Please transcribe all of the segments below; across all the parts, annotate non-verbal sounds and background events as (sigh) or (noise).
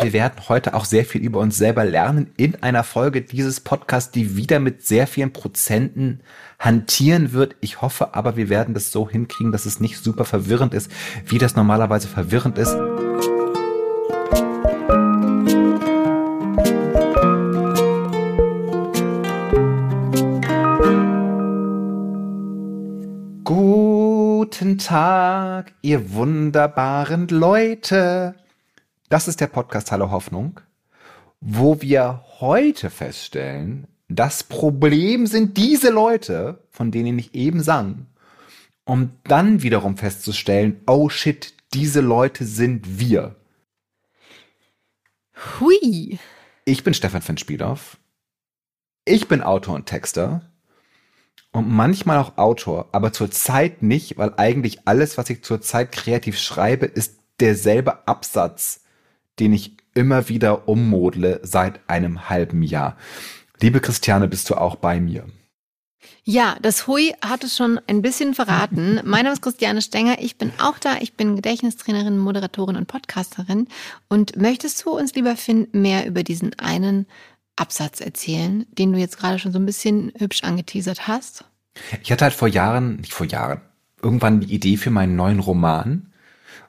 Wir werden heute auch sehr viel über uns selber lernen in einer Folge dieses Podcasts, die wieder mit sehr vielen Prozenten hantieren wird. Ich hoffe aber, wir werden das so hinkriegen, dass es nicht super verwirrend ist, wie das normalerweise verwirrend ist. Guten Tag, ihr wunderbaren Leute. Das ist der Podcast Hallo Hoffnung, wo wir heute feststellen, das Problem sind diese Leute, von denen ich eben sang, um dann wiederum festzustellen, oh shit, diese Leute sind wir. Hui. Ich bin Stefan Finn-Spielhoff. Ich bin Autor und Texter und manchmal auch Autor, aber zurzeit nicht, weil eigentlich alles, was ich zurzeit kreativ schreibe, ist derselbe Absatz, den ich immer wieder ummodle seit einem halben Jahr. Liebe Christiane, bist du auch bei mir? Ja, das Hui hat es schon ein bisschen verraten. (laughs) mein Name ist Christiane Stenger. Ich bin auch da. Ich bin Gedächtnistrainerin, Moderatorin und Podcasterin. Und möchtest du uns, lieber Finn, mehr über diesen einen Absatz erzählen, den du jetzt gerade schon so ein bisschen hübsch angeteasert hast? Ich hatte halt vor Jahren, nicht vor Jahren, irgendwann die Idee für meinen neuen Roman.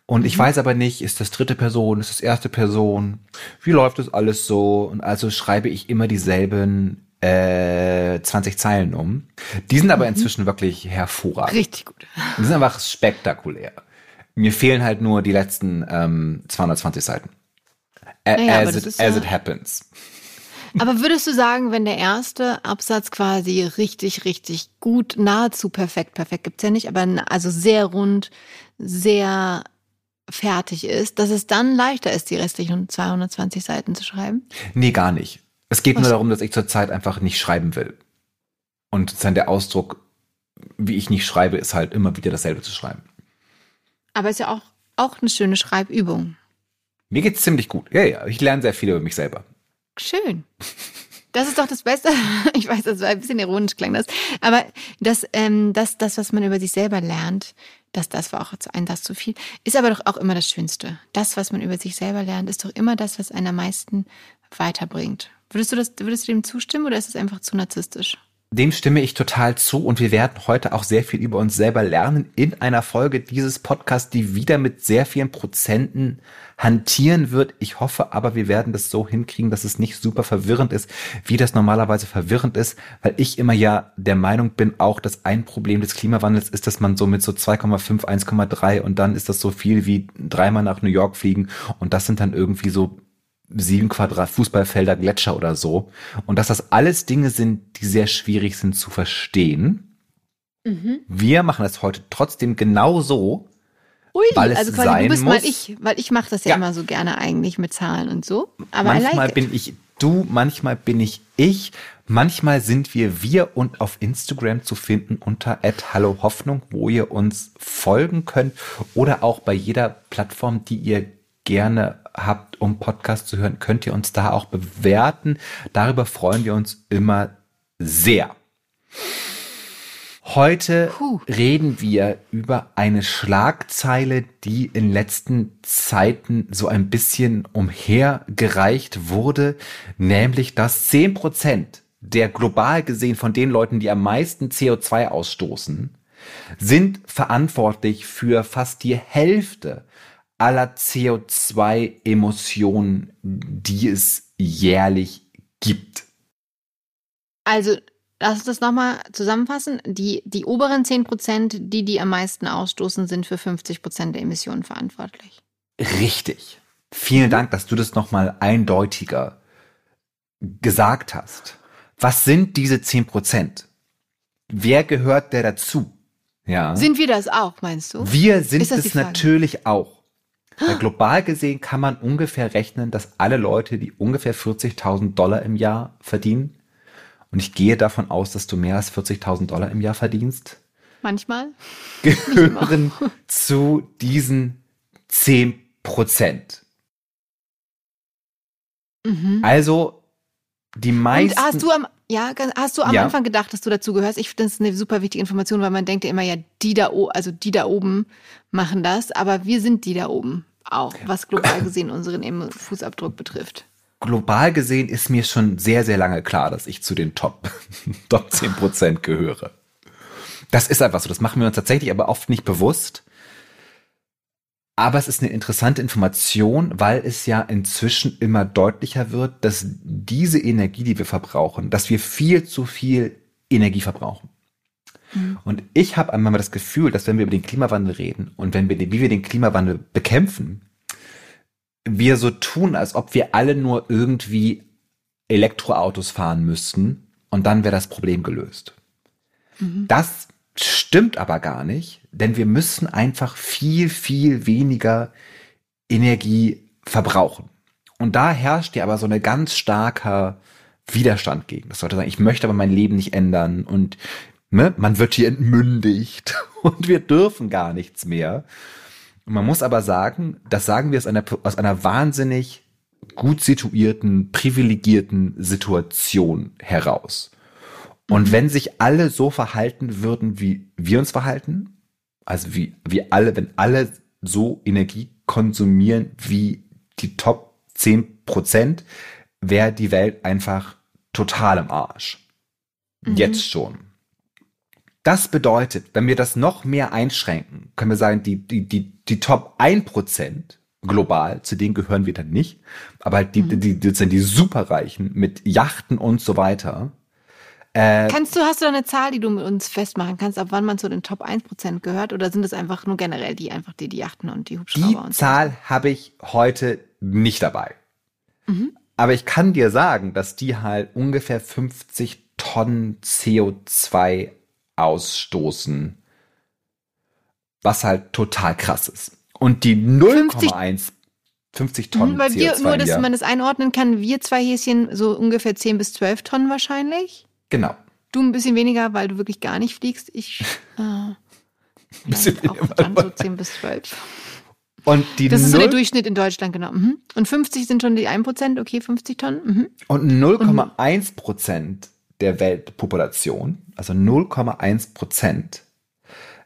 Und ich mhm. weiß aber nicht, ist das dritte Person, ist das erste Person? Wie läuft das alles so? Und also schreibe ich immer dieselben äh, 20 Zeilen um. Die sind aber mhm. inzwischen wirklich hervorragend. Richtig gut. Die sind einfach spektakulär. Mir fehlen halt nur die letzten ähm, 220 Seiten. A naja, as, it, as ja it happens. (laughs) Aber würdest du sagen, wenn der erste Absatz quasi richtig, richtig gut, nahezu perfekt, perfekt gibt's ja nicht, aber also sehr rund, sehr fertig ist, dass es dann leichter ist, die restlichen 220 Seiten zu schreiben? Nee, gar nicht. Es geht Was? nur darum, dass ich zurzeit einfach nicht schreiben will. Und dann der Ausdruck, wie ich nicht schreibe, ist halt immer wieder dasselbe zu schreiben. Aber ist ja auch, auch eine schöne Schreibübung. Mir geht's ziemlich gut. Ja, ja. Ich lerne sehr viel über mich selber. Schön. Das ist doch das Beste. (laughs) Ich weiß, das war ein bisschen ironisch klang das. Aber das, ähm, das, das, was man über sich selber lernt, das, das war auch ein das zu viel, ist aber doch auch immer das Schönste. Das, was man über sich selber lernt, ist doch immer das, was einen am meisten weiterbringt. Würdest du das, würdest du dem zustimmen oder ist es einfach zu narzisstisch? Dem stimme ich total zu und wir werden heute auch sehr viel über uns selber lernen in einer Folge dieses Podcasts, die wieder mit sehr vielen Prozenten hantieren wird. Ich hoffe aber, wir werden das so hinkriegen, dass es nicht super verwirrend ist, wie das normalerweise verwirrend ist, weil ich immer ja der Meinung bin, auch dass ein Problem des Klimawandels ist, dass man so mit so 2,5, 1,3 und dann ist das so viel wie dreimal nach New York fliegen und das sind dann irgendwie so sieben Quadrat Fußballfelder Gletscher oder so. Und dass das alles Dinge sind, die sehr schwierig sind zu verstehen. Mhm. Wir machen das heute trotzdem genau so. Ui, weil es also quasi sein du bist muss. mal ich, weil ich mache das ja, ja, immer so gerne eigentlich mit Zahlen und so. Aber manchmal like bin ich du, manchmal bin ich ich. Manchmal sind wir wir und auf Instagram zu finden unter @hallohoffnung, wo ihr uns folgen könnt oder auch bei jeder Plattform, die ihr gerne habt, um Podcast zu hören, könnt ihr uns da auch bewerten. Darüber freuen wir uns immer sehr. Heute Puh. reden wir über eine Schlagzeile, die in letzten Zeiten so ein bisschen umhergereicht wurde, nämlich dass zehn Prozent der global gesehen von den Leuten, die am meisten CO2 ausstoßen, sind verantwortlich für fast die Hälfte aller CO2-Emissionen, die es jährlich gibt. Also, lass uns das nochmal zusammenfassen. Die, die oberen 10 Prozent, die die am meisten ausstoßen, sind für 50 Prozent der Emissionen verantwortlich. Richtig. Vielen. Dank, dass du das nochmal eindeutiger gesagt hast. Was sind diese 10 Prozent? Wer gehört der dazu? Ja. Sind wir das auch, meinst du? Wir sind es natürlich auch. Weil (gasps) global gesehen kann man ungefähr rechnen, dass alle Leute, die ungefähr 40.000 Dollar im Jahr verdienen, und ich gehe davon aus, dass du mehr als 40.000 Dollar im Jahr verdienst. Manchmal. (laughs) Gehören zu diesen 10 Prozent. Mhm. Also die meisten. Und hast du am, ja, hast du am ja. Anfang gedacht, dass du dazu gehörst? Ich finde das eine super wichtige Information, weil man denkt ja immer, ja, die da, also die da oben machen das, aber wir sind die da oben auch, was global gesehen unseren Fußabdruck betrifft? Global gesehen ist mir schon sehr, sehr lange klar, dass ich zu den Top, (laughs) Top 10 Prozent gehöre. Das ist einfach so. Das machen wir uns tatsächlich aber oft nicht bewusst. Aber es ist eine interessante Information, weil es ja inzwischen immer deutlicher wird, dass diese Energie, die wir verbrauchen, dass wir viel zu viel Energie verbrauchen. Mhm. Und ich habe einmal das Gefühl, dass wenn wir über den Klimawandel reden und wenn wir, wie wir den Klimawandel bekämpfen, wir so tun, als ob wir alle nur irgendwie Elektroautos fahren müssten und dann wäre das Problem gelöst. Mhm. Das stimmt aber gar nicht, denn wir müssen einfach viel, viel weniger Energie verbrauchen. Und da herrscht ja aber so eine ganz starker Widerstand gegen. Das sollte sagen, ich möchte aber mein Leben nicht ändern und ne, man wird hier entmündigt (laughs) und wir dürfen gar nichts mehr. Man muss aber sagen, das sagen wir aus einer, aus einer wahnsinnig gut situierten, privilegierten Situation heraus. Und wenn sich alle so verhalten würden, wie wir uns verhalten, also wie, wie alle, wenn alle so Energie konsumieren wie die Top 10 Prozent, wäre die Welt einfach total im Arsch. Mhm. Jetzt schon. Das bedeutet, wenn wir das noch mehr einschränken, können wir sagen, die, die, die, die Top 1% global, zu denen gehören wir dann nicht, aber halt die, mhm. die, die, die, die Superreichen mit Yachten und so weiter. Äh, kannst du, hast du da eine Zahl, die du mit uns festmachen kannst, ab wann man zu den Top 1% gehört? Oder sind es einfach nur generell die, einfach die, die Yachten und die Hubschrauber? Die Zahl habe ich heute nicht dabei. Mhm. Aber ich kann dir sagen, dass die halt ungefähr 50 Tonnen CO2 ausstoßen, was halt total krass ist. Und die 0,1 50 Tonnen Weil wir, CO2 nur, dass man das einordnen kann, wir zwei Häschen so ungefähr 10 bis 12 Tonnen wahrscheinlich. Genau. Du ein bisschen weniger, weil du wirklich gar nicht fliegst. Ich (laughs) äh, ein bisschen auch dann so 10 bis 12. Und die das ist so der Durchschnitt in Deutschland, genau. Mhm. Und 50 sind schon die 1%, okay, 50 Tonnen. Mhm. Und 0,1 Prozent der Weltpopulation, also 0,1 Prozent,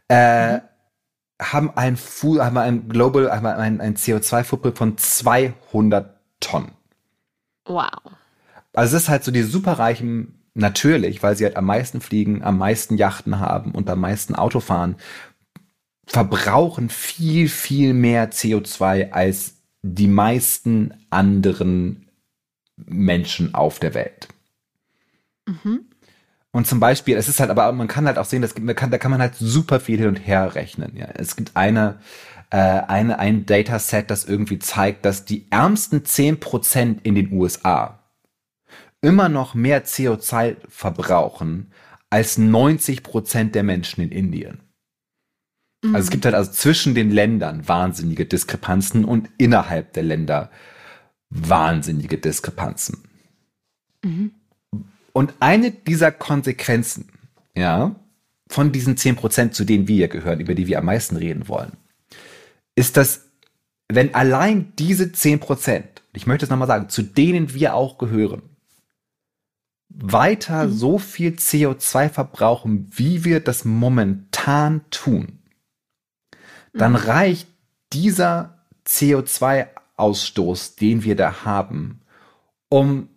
äh, mhm. haben ein, haben ein Global, haben ein, ein CO2-Footprint von 200 Tonnen. Wow. Also es ist halt so die superreichen, natürlich, weil sie halt am meisten fliegen, am meisten Yachten haben und am meisten Auto fahren, verbrauchen viel, viel mehr CO2 als die meisten anderen Menschen auf der Welt. Mhm. Und zum Beispiel, es ist halt, aber man kann halt auch sehen, das gibt, kann, da kann man halt super viel hin und her rechnen. Ja. Es gibt eine, äh, eine, ein Dataset, das irgendwie zeigt, dass die ärmsten zehn Prozent in den USA immer noch mehr CO2 verbrauchen als 90 Prozent der Menschen in Indien. Mhm. Also es gibt halt also zwischen den Ländern wahnsinnige Diskrepanzen und innerhalb der Länder wahnsinnige Diskrepanzen. Mhm. Und eine dieser Konsequenzen, ja, von diesen zehn Prozent, zu denen wir hier gehören, über die wir am meisten reden wollen, ist, dass wenn allein diese zehn Prozent, ich möchte es nochmal sagen, zu denen wir auch gehören, weiter mhm. so viel CO2 verbrauchen, wie wir das momentan tun, dann mhm. reicht dieser CO2-Ausstoß, den wir da haben, um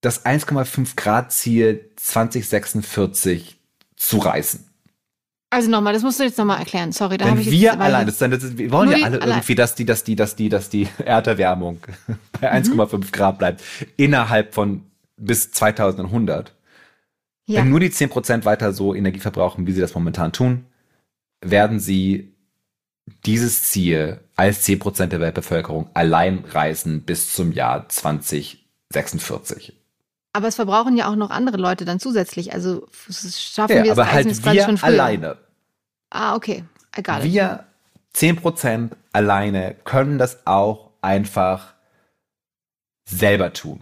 das 1,5 Grad Ziel 2046 zu reißen. Also nochmal, das musst du jetzt nochmal erklären. Sorry, da habe ich wir jetzt, allein, das, das, wir wollen ja alle allein. irgendwie, dass die, dass die, dass die, dass die (laughs) Erderwärmung (laughs) bei 1,5 mhm. Grad bleibt innerhalb von bis 2100. Ja. Wenn nur die 10% weiter so Energie verbrauchen, wie sie das momentan tun, werden sie dieses Ziel als 10% der Weltbevölkerung allein reißen bis zum Jahr 2046. Aber es verbrauchen ja auch noch andere Leute dann zusätzlich. Also schaffen ja, wir es aber halt wir schon früher. alleine. Ah, okay. Egal. Wir 10% alleine können das auch einfach selber tun.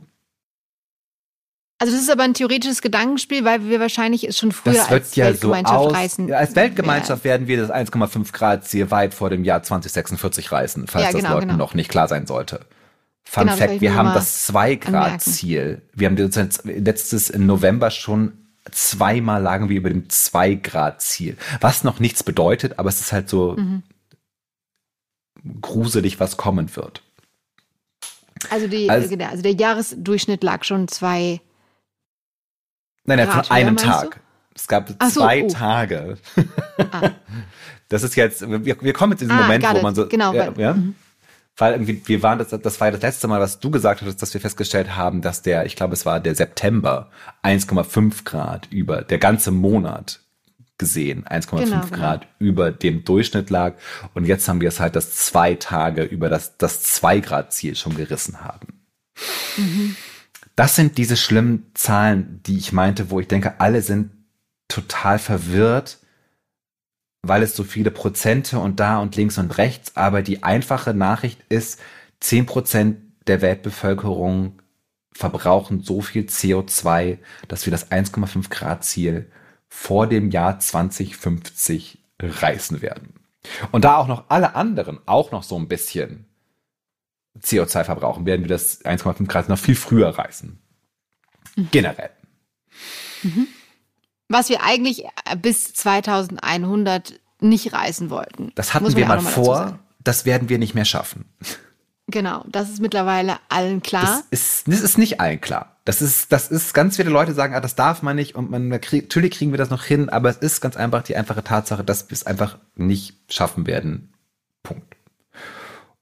Also das ist aber ein theoretisches Gedankenspiel, weil wir wahrscheinlich es schon früher das wird als ja Weltgemeinschaft so aus, reißen. Als Weltgemeinschaft werden wir das 1,5 Grad Ziel weit vor dem Jahr 2046 reißen, falls ja, genau, das Leuten genau. noch nicht klar sein sollte. Fun genau, Fact, wir haben das 2-Grad-Ziel. Wir haben letztes im November schon zweimal lagen wir über dem 2-Grad-Ziel. Was noch nichts bedeutet, aber es ist halt so, mhm. gruselig, was kommen wird. Also, die, also, genau, also der Jahresdurchschnitt lag schon zwei. Nein, nein, von einem Tag. Du? Es gab so, zwei oh. Tage. Ah. (laughs) Das ist jetzt, wir, wir kommen jetzt in diesen ah, Moment, wo man so. Genau, ja, weil, ja? Mhm. Weil irgendwie, wir waren, das, das war das letzte Mal, was du gesagt hattest, dass wir festgestellt haben, dass der, ich glaube, es war der September, 1,5 Grad über der ganze Monat gesehen, 1,5 genau, genau, Grad genau. über dem Durchschnitt lag. Und jetzt haben wir es halt, dass zwei Tage über das, das 2 Grad Ziel schon gerissen haben. Mhm. Das sind diese schlimmen Zahlen, die ich meinte, wo ich denke, alle sind total verwirrt, weil es so viele Prozente und da und links und rechts, aber die einfache Nachricht ist, zehn Prozent der Weltbevölkerung verbrauchen so viel CO2, dass wir das 1,5 Grad Ziel vor dem Jahr 2050 reißen werden. Und da auch noch alle anderen auch noch so ein bisschen CO2 verbrauchen, werden wir das 1,5 Grad noch viel früher reißen. Mhm. Generell. Mhm. Was wir eigentlich äh, bis 2100 nicht reißen wollten. Das hatten wir mal vor. Das werden wir nicht mehr schaffen. Genau, das ist mittlerweile allen klar. Das ist, das ist nicht allen klar. Das ist, das ist, ganz viele Leute sagen, ah, das darf man nicht und man, natürlich kriegen wir das noch hin, aber es ist ganz einfach die einfache Tatsache, dass wir es einfach nicht schaffen werden. Punkt.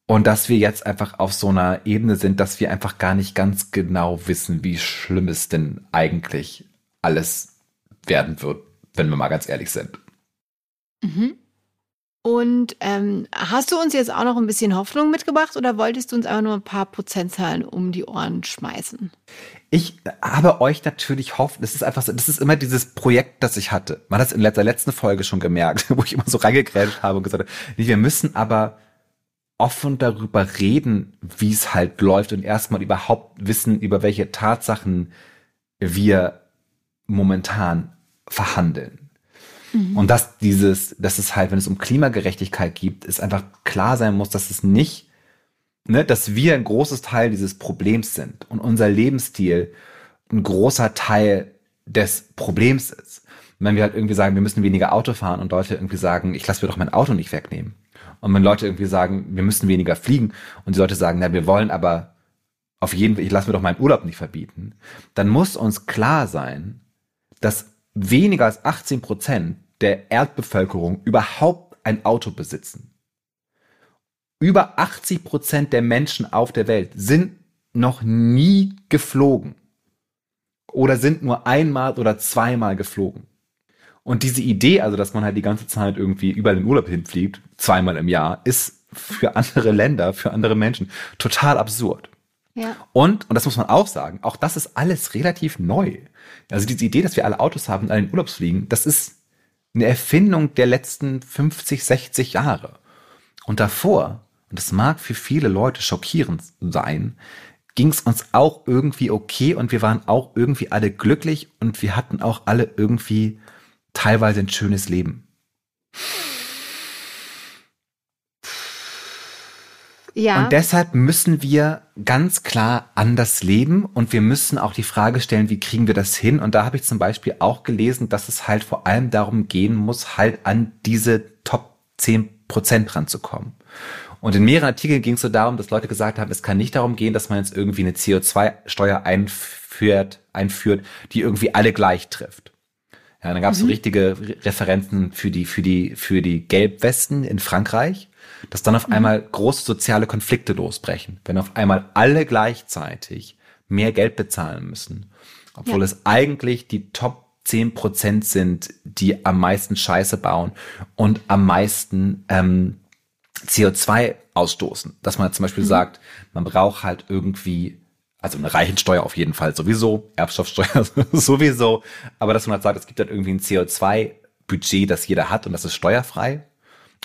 Und dass wir jetzt einfach auf so einer Ebene sind, dass wir einfach gar nicht ganz genau wissen, wie schlimm es denn eigentlich alles werden wird, wenn wir mal ganz ehrlich sind. Mhm. Und ähm, hast du uns jetzt auch noch ein bisschen Hoffnung mitgebracht oder wolltest du uns einfach nur ein paar Prozentzahlen um die Ohren schmeißen? Ich habe euch natürlich hofft, das ist einfach so, das ist immer dieses Projekt, das ich hatte. Man hat es in der letzten Folge schon gemerkt, (laughs) wo ich immer so reingegrätscht habe und gesagt habe, nee, wir müssen aber offen darüber reden, wie es halt läuft und erstmal überhaupt wissen, über welche Tatsachen wir momentan verhandeln. Mhm. Und dass dieses, dass es halt, wenn es um Klimagerechtigkeit geht, es einfach klar sein muss, dass es nicht, ne, dass wir ein großes Teil dieses Problems sind und unser Lebensstil ein großer Teil des Problems ist. Und wenn wir halt irgendwie sagen, wir müssen weniger Auto fahren und Leute irgendwie sagen, ich lasse mir doch mein Auto nicht wegnehmen. Und wenn Leute irgendwie sagen, wir müssen weniger fliegen und die Leute sagen, na, wir wollen aber auf jeden Fall, ich lasse mir doch meinen Urlaub nicht verbieten, dann muss uns klar sein, dass weniger als 18 Prozent der Erdbevölkerung überhaupt ein Auto besitzen. Über 80 Prozent der Menschen auf der Welt sind noch nie geflogen oder sind nur einmal oder zweimal geflogen. Und diese Idee, also dass man halt die ganze Zeit irgendwie überall in Urlaub hinfliegt, zweimal im Jahr, ist für andere Länder, für andere Menschen total absurd. Und, und das muss man auch sagen, auch das ist alles relativ neu. Also diese Idee, dass wir alle Autos haben und alle in Urlaubs fliegen, das ist eine Erfindung der letzten 50, 60 Jahre. Und davor, und das mag für viele Leute schockierend sein, ging es uns auch irgendwie okay und wir waren auch irgendwie alle glücklich und wir hatten auch alle irgendwie teilweise ein schönes Leben. Ja. Und deshalb müssen wir ganz klar anders leben und wir müssen auch die Frage stellen, wie kriegen wir das hin? Und da habe ich zum Beispiel auch gelesen, dass es halt vor allem darum gehen muss, halt an diese Top 10 Prozent ranzukommen. Und in mehreren Artikeln ging es so darum, dass Leute gesagt haben, es kann nicht darum gehen, dass man jetzt irgendwie eine CO2-Steuer einführt, einführt, die irgendwie alle gleich trifft. Ja, dann gab es mhm. so richtige Referenzen für die, für die, für die Gelbwesten in Frankreich dass dann auf mhm. einmal große soziale Konflikte losbrechen, wenn auf einmal alle gleichzeitig mehr Geld bezahlen müssen, obwohl ja. es eigentlich die Top 10 Prozent sind, die am meisten Scheiße bauen und am meisten ähm, CO2 ausstoßen. Dass man zum Beispiel mhm. sagt, man braucht halt irgendwie also eine Reichensteuer auf jeden Fall sowieso, Erbstoffsteuer (laughs) sowieso, aber dass man halt sagt, es gibt halt irgendwie ein CO2-Budget, das jeder hat und das ist steuerfrei.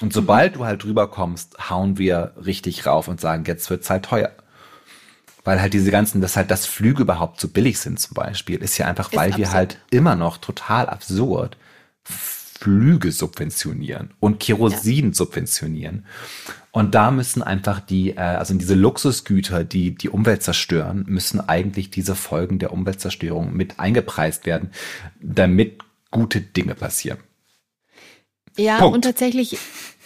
Und sobald du halt drüber kommst, hauen wir richtig rauf und sagen, jetzt wird's halt teuer. Weil halt diese ganzen, dass halt das Flüge überhaupt so billig sind zum Beispiel, ist ja einfach, ist weil absurd. wir halt immer noch total absurd Flüge subventionieren und Kerosin ja. subventionieren. Und da müssen einfach die, äh, also diese Luxusgüter, die die Umwelt zerstören, müssen eigentlich diese Folgen der Umweltzerstörung mit eingepreist werden, damit gute Dinge passieren. Ja, Punkt. und tatsächlich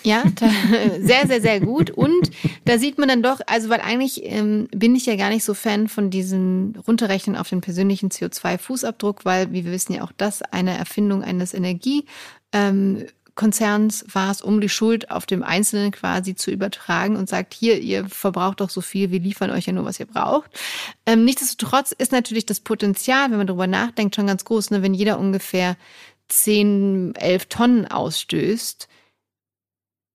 Ja, (laughs) sehr, sehr, sehr gut. Und da sieht man dann doch, also weil eigentlich ähm, bin ich ja gar nicht so Fan von diesem Runterrechnen auf den persönlichen CO2-Fußabdruck, weil, wie wir wissen ja auch das eine Erfindung eines Energie. Ähm, war es, um die Schuld auf dem Einzelnen quasi zu übertragen und sagt, hier, ihr verbraucht doch so viel, wir liefern euch ja nur, was ihr braucht. Ähm, nichtsdestotrotz ist natürlich das Potenzial, wenn man darüber nachdenkt, schon ganz groß, ne? wenn jeder ungefähr 10, 11 Tonnen ausstößt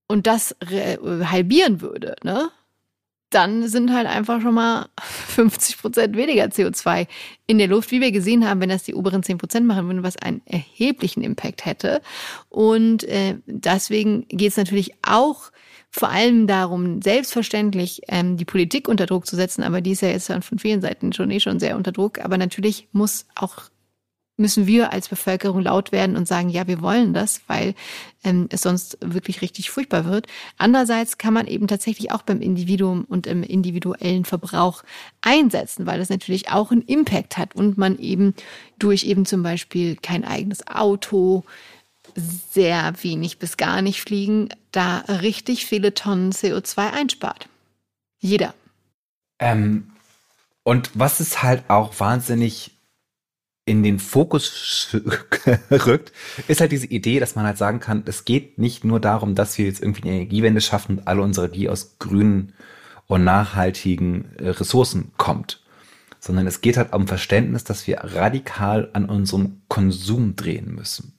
und das halbieren würde, ne? dann sind halt einfach schon mal (laughs) 50 Prozent weniger CO2 in der Luft, wie wir gesehen haben, wenn das die oberen 10 Prozent machen würden, was einen erheblichen Impact hätte. Und äh, deswegen geht es natürlich auch vor allem darum, selbstverständlich ähm, die Politik unter Druck zu setzen, aber die ist ja jetzt von vielen Seiten schon eh schon sehr unter Druck. Aber natürlich muss auch müssen wir als Bevölkerung laut werden und sagen, ja, wir wollen das, weil ähm, es sonst wirklich richtig furchtbar wird. Andererseits kann man eben tatsächlich auch beim Individuum und im individuellen Verbrauch einsetzen, weil das natürlich auch einen Impact hat und man eben durch eben zum Beispiel kein eigenes Auto, sehr wenig bis gar nicht fliegen, da richtig viele Tonnen CO2 einspart. Jeder. Ähm, und was ist halt auch wahnsinnig in den Fokus (laughs) rückt, ist halt diese Idee, dass man halt sagen kann, es geht nicht nur darum, dass wir jetzt irgendwie eine Energiewende schaffen und alle unsere Energie aus grünen und nachhaltigen äh, Ressourcen kommt, sondern es geht halt um Verständnis, dass wir radikal an unserem Konsum drehen müssen.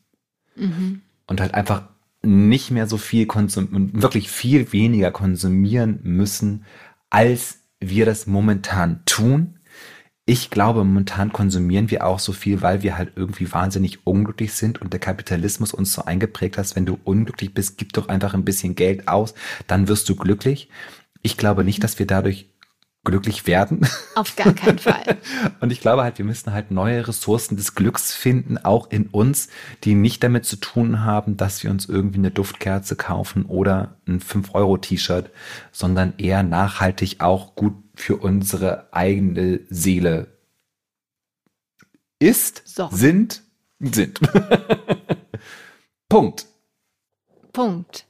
Mhm. Und halt einfach nicht mehr so viel konsumieren, wirklich viel weniger konsumieren müssen, als wir das momentan tun ich glaube, momentan konsumieren wir auch so viel, weil wir halt irgendwie wahnsinnig unglücklich sind und der Kapitalismus uns so eingeprägt hat, wenn du unglücklich bist, gib doch einfach ein bisschen Geld aus, dann wirst du glücklich. Ich glaube nicht, dass wir dadurch glücklich werden. Auf gar keinen (laughs) Fall. und ich glaube halt, wir müssen halt neue Ressourcen des Glücks finden, auch in uns, die nicht damit zu tun haben, dass wir uns irgendwie eine Duftkerze kaufen oder ein 5-Euro-T-Shirt, sondern eher nachhaltig auch gut für unsere eigene Seele ist, so. sind, sind. (laughs) Punkt. Punkt.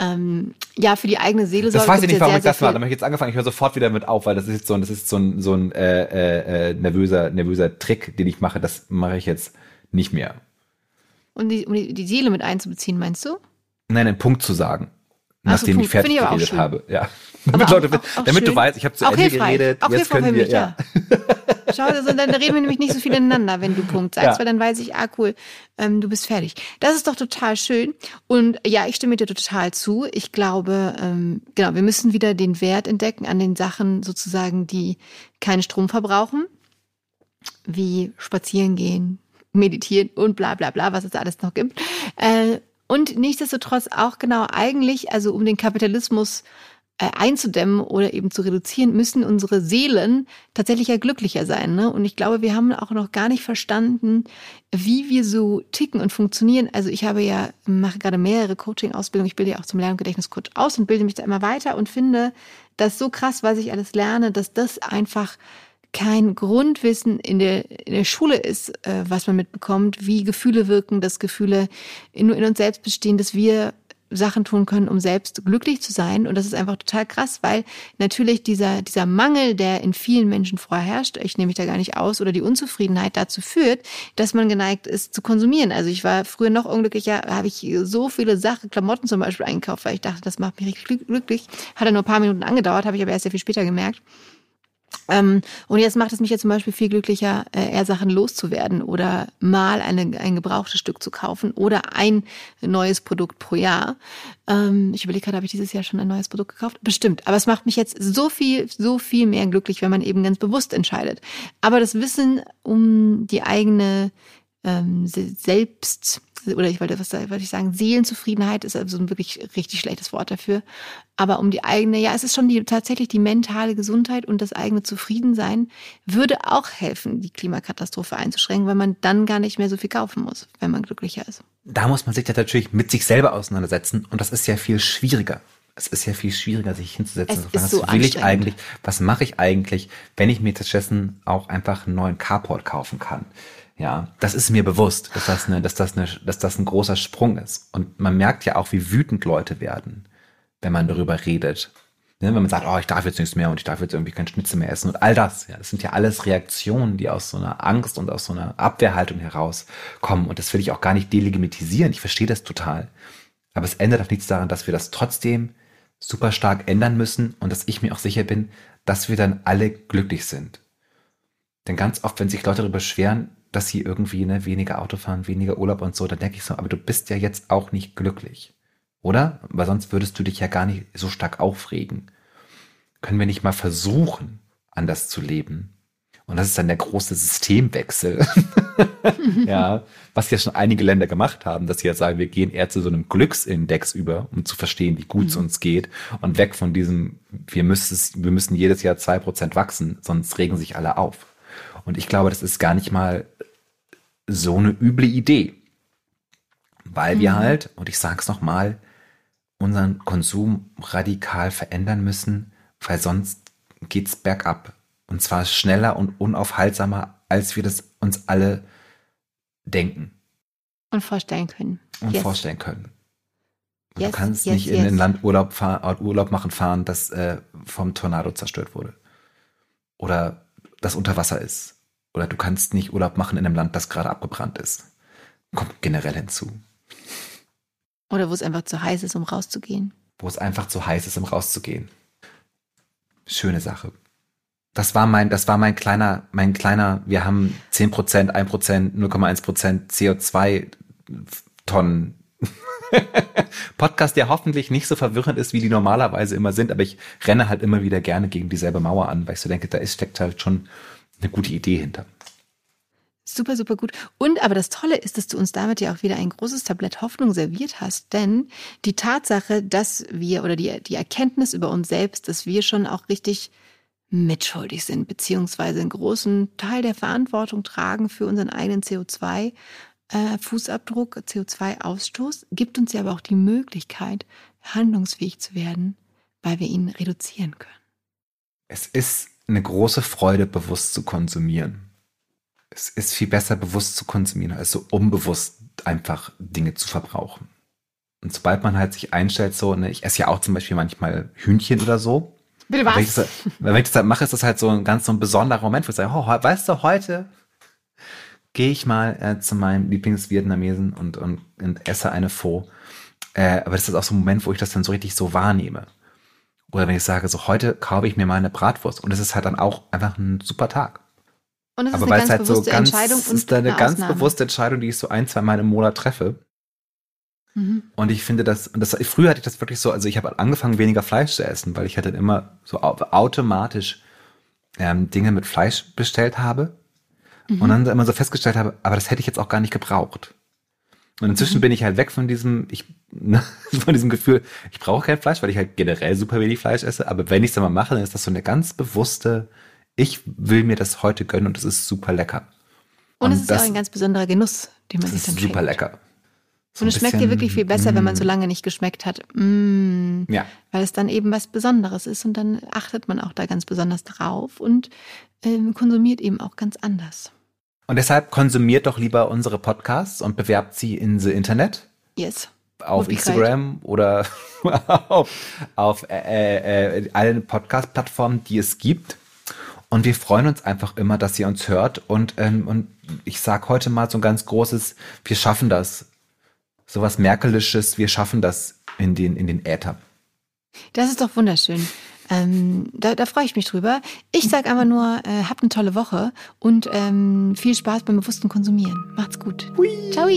Ähm, ja, für die eigene Seele Das weiß ich nicht, warum ich das mache. Da habe ich jetzt angefangen. Ich höre sofort wieder mit auf, weil das ist jetzt so ein, das ist so ein, so ein äh, äh, nervöser, nervöser Trick, den ich mache. Das mache ich jetzt nicht mehr. Und die, um die Seele mit einzubeziehen, meinst du? Nein, einen Punkt zu sagen nachdem ich fertig geredet habe. Ja. (laughs) damit, Leute, auch, auch damit du weißt, ich habe zu Ende hilfreich. geredet. Auch jetzt können wir, mich, ja. ja. (laughs) Schau, also, dann reden wir nämlich nicht so viel ineinander, wenn du Punkt sagst, ja. weil dann weiß ich, ah cool, ähm, du bist fertig. Das ist doch total schön. Und ja, ich stimme dir total zu. Ich glaube, ähm, genau, wir müssen wieder den Wert entdecken an den Sachen sozusagen, die keinen Strom verbrauchen, wie spazieren gehen, meditieren und bla bla bla, was es alles noch gibt. Äh, und nichtsdestotrotz auch genau eigentlich, also um den Kapitalismus äh, einzudämmen oder eben zu reduzieren, müssen unsere Seelen tatsächlich ja glücklicher sein. Ne? Und ich glaube, wir haben auch noch gar nicht verstanden, wie wir so ticken und funktionieren. Also ich habe ja, mache gerade mehrere Coaching-Ausbildungen. Ich bilde ja auch zum Lern- und Gedächtniscoach aus und bilde mich da immer weiter und finde das so krass, was ich alles lerne, dass das einfach kein Grundwissen in der, in der Schule ist, äh, was man mitbekommt, wie Gefühle wirken, dass Gefühle nur in uns selbst bestehen, dass wir Sachen tun können, um selbst glücklich zu sein. Und das ist einfach total krass, weil natürlich dieser, dieser Mangel, der in vielen Menschen vorherrscht, ich nehme mich da gar nicht aus, oder die Unzufriedenheit dazu führt, dass man geneigt ist zu konsumieren. Also ich war früher noch unglücklicher, habe ich so viele Sachen, Klamotten zum Beispiel eingekauft, weil ich dachte, das macht mich richtig glücklich. Hat dann nur ein paar Minuten angedauert, habe ich aber erst sehr viel später gemerkt. Ähm, und jetzt macht es mich ja zum Beispiel viel glücklicher, äh, eher Sachen loszuwerden oder mal eine, ein gebrauchtes Stück zu kaufen oder ein neues Produkt pro Jahr. Ähm, ich überlege gerade, habe ich dieses Jahr schon ein neues Produkt gekauft? Bestimmt. Aber es macht mich jetzt so viel, so viel mehr glücklich, wenn man eben ganz bewusst entscheidet. Aber das Wissen um die eigene ähm, Selbst, oder ich wollte, was wollte ich sagen, Seelenzufriedenheit ist also ein wirklich richtig schlechtes Wort dafür. Aber um die eigene, ja, es ist schon die, tatsächlich die mentale Gesundheit und das eigene Zufriedensein würde auch helfen, die Klimakatastrophe einzuschränken, weil man dann gar nicht mehr so viel kaufen muss, wenn man glücklicher ist. Da muss man sich ja natürlich mit sich selber auseinandersetzen und das ist ja viel schwieriger. Es ist ja viel schwieriger, sich hinzusetzen. Es ist so was will ich eigentlich? Was mache ich eigentlich, wenn ich mir stattdessen auch einfach einen neuen Carport kaufen kann? Ja, das ist mir bewusst, dass das, eine, dass, das eine, dass das ein großer Sprung ist. Und man merkt ja auch, wie wütend Leute werden, wenn man darüber redet. Ne, wenn man sagt, oh, ich darf jetzt nichts mehr und ich darf jetzt irgendwie kein Schnitzel mehr essen und all das. Ja, das sind ja alles Reaktionen, die aus so einer Angst und aus so einer Abwehrhaltung herauskommen. Und das will ich auch gar nicht delegitimisieren. Ich verstehe das total. Aber es ändert auch nichts daran, dass wir das trotzdem super stark ändern müssen und dass ich mir auch sicher bin, dass wir dann alle glücklich sind. Denn ganz oft, wenn sich Leute darüber beschweren, dass sie irgendwie ne, weniger Auto fahren, weniger Urlaub und so, dann denke ich so, aber du bist ja jetzt auch nicht glücklich. Oder? Weil sonst würdest du dich ja gar nicht so stark aufregen. Können wir nicht mal versuchen, anders zu leben? Und das ist dann der große Systemwechsel. (laughs) ja, was ja schon einige Länder gemacht haben, dass sie jetzt sagen, wir gehen eher zu so einem Glücksindex über, um zu verstehen, wie gut es mhm. uns geht und weg von diesem, wir müssen, wir müssen jedes Jahr zwei Prozent wachsen, sonst regen sich alle auf. Und ich glaube, das ist gar nicht mal so eine üble Idee. Weil mhm. wir halt, und ich sage es nochmal, unseren Konsum radikal verändern müssen, weil sonst geht's bergab. Und zwar schneller und unaufhaltsamer, als wir das uns alle denken. Und vorstellen können. Und yes. vorstellen können. Yes, du kannst yes, nicht in ein Land Urlaub, fahr, Urlaub machen fahren, das äh, vom Tornado zerstört wurde. Oder das unter Wasser ist. Oder du kannst nicht Urlaub machen in einem Land, das gerade abgebrannt ist. Kommt generell hinzu. Oder wo es einfach zu heiß ist, um rauszugehen. Wo es einfach zu heiß ist, um rauszugehen. Schöne Sache. Das war mein, das war mein kleiner, mein kleiner, wir haben 10 Prozent, 1 Prozent, 0,1 Prozent CO2 Tonnen (laughs) Podcast, der hoffentlich nicht so verwirrend ist, wie die normalerweise immer sind, aber ich renne halt immer wieder gerne gegen dieselbe Mauer an, weil ich so denke, da ist, steckt halt schon eine gute Idee hinter. Super, super gut. Und aber das Tolle ist, dass du uns damit ja auch wieder ein großes Tablett Hoffnung serviert hast. Denn die Tatsache, dass wir oder die, die Erkenntnis über uns selbst, dass wir schon auch richtig mitschuldig sind, beziehungsweise einen großen Teil der Verantwortung tragen für unseren eigenen CO2-Fußabdruck, äh, CO2-Ausstoß, gibt uns ja aber auch die Möglichkeit, handlungsfähig zu werden, weil wir ihn reduzieren können. Es ist eine große Freude, bewusst zu konsumieren es ist viel besser, bewusst zu konsumieren, als so unbewusst einfach Dinge zu verbrauchen. Und sobald man halt sich einstellt, so, ne, ich esse ja auch zum Beispiel manchmal Hühnchen oder so. Bitte was? Wenn ich, das, wenn ich das halt mache, ist das halt so ein ganz so ein besonderer Moment, wo ich sage, oh, weißt du, heute gehe ich mal äh, zu meinem Lieblingsvietnamesen und, und, und esse eine Pho. Äh, aber das ist auch so ein Moment, wo ich das dann so richtig so wahrnehme. Oder wenn ich sage, so heute kaufe ich mir mal eine Bratwurst und es ist halt dann auch einfach ein super Tag. Und es ist Aber eine ganz halt bewusste so ganz, Entscheidung. Und ist eine, eine ganz bewusste Entscheidung, die ich so ein, zwei Mal im Monat treffe. Mhm. Und ich finde das, das, früher hatte ich das wirklich so, also ich habe angefangen, weniger Fleisch zu essen, weil ich halt immer so automatisch ähm, Dinge mit Fleisch bestellt habe. Mhm. Und dann immer so festgestellt habe, aber das hätte ich jetzt auch gar nicht gebraucht. Und inzwischen mhm. bin ich halt weg von diesem, ich, ne, (laughs) von diesem Gefühl, ich brauche kein Fleisch, weil ich halt generell super wenig Fleisch esse. Aber wenn ich es dann mal mache, dann ist das so eine ganz bewusste ich will mir das heute gönnen und es ist super lecker. Und, und es ist das, auch ein ganz besonderer Genuss, den man sich dann ist super schenkt. lecker. So und es schmeckt dir wirklich viel besser, mm. wenn man mm. so lange nicht geschmeckt hat. Mm, ja. Weil es dann eben was Besonderes ist und dann achtet man auch da ganz besonders drauf und ähm, konsumiert eben auch ganz anders. Und deshalb konsumiert doch lieber unsere Podcasts und bewerbt sie in the Internet. Yes. Auf Instagram great. oder (laughs) auf, auf äh, äh, allen Podcast-Plattformen, die es gibt. Und wir freuen uns einfach immer, dass ihr uns hört. Und, ähm, und ich sage heute mal so ein ganz großes, wir schaffen das. So was Merkelisches, wir schaffen das in den, in den Äther. Das ist doch wunderschön. Ähm, da, da freue ich mich drüber. Ich sage einfach nur, äh, habt eine tolle Woche und ähm, viel Spaß beim bewussten Konsumieren. Macht's gut. Hui. Ciao.